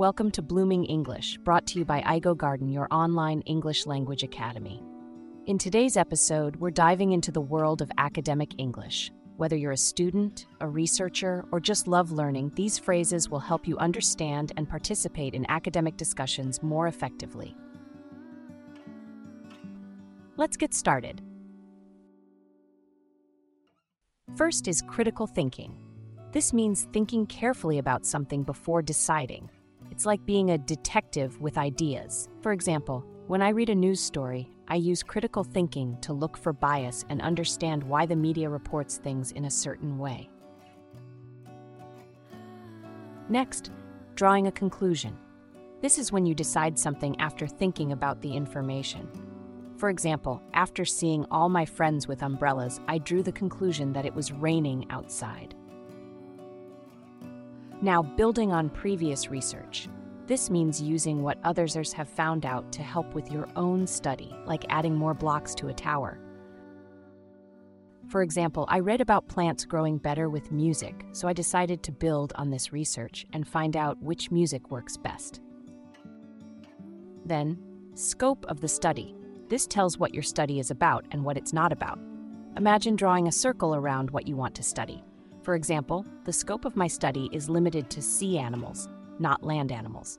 Welcome to Blooming English, brought to you by Eigo Garden, your online English language academy. In today's episode, we're diving into the world of academic English. Whether you're a student, a researcher, or just love learning, these phrases will help you understand and participate in academic discussions more effectively. Let's get started. First is critical thinking. This means thinking carefully about something before deciding. It's like being a detective with ideas. For example, when I read a news story, I use critical thinking to look for bias and understand why the media reports things in a certain way. Next, drawing a conclusion. This is when you decide something after thinking about the information. For example, after seeing all my friends with umbrellas, I drew the conclusion that it was raining outside. Now, building on previous research. This means using what others have found out to help with your own study, like adding more blocks to a tower. For example, I read about plants growing better with music, so I decided to build on this research and find out which music works best. Then, scope of the study. This tells what your study is about and what it's not about. Imagine drawing a circle around what you want to study. For example, the scope of my study is limited to sea animals, not land animals.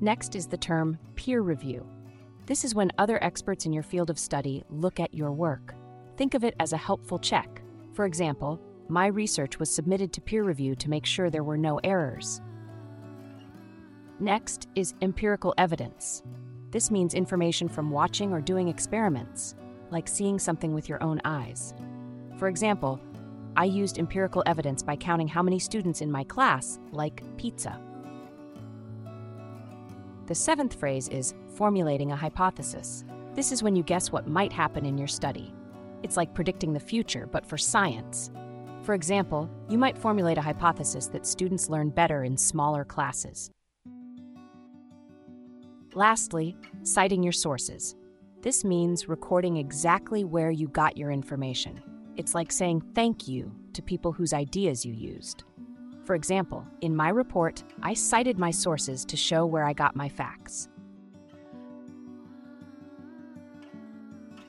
Next is the term peer review. This is when other experts in your field of study look at your work. Think of it as a helpful check. For example, my research was submitted to peer review to make sure there were no errors. Next is empirical evidence. This means information from watching or doing experiments, like seeing something with your own eyes. For example, I used empirical evidence by counting how many students in my class like pizza. The seventh phrase is formulating a hypothesis. This is when you guess what might happen in your study. It's like predicting the future, but for science. For example, you might formulate a hypothesis that students learn better in smaller classes. Lastly, citing your sources. This means recording exactly where you got your information. It's like saying thank you to people whose ideas you used. For example, in my report, I cited my sources to show where I got my facts.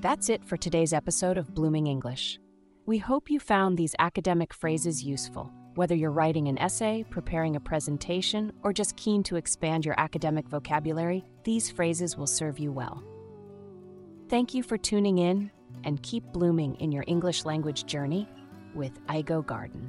That's it for today's episode of Blooming English. We hope you found these academic phrases useful. Whether you're writing an essay, preparing a presentation, or just keen to expand your academic vocabulary, these phrases will serve you well. Thank you for tuning in and keep blooming in your English language journey with Eigo Garden.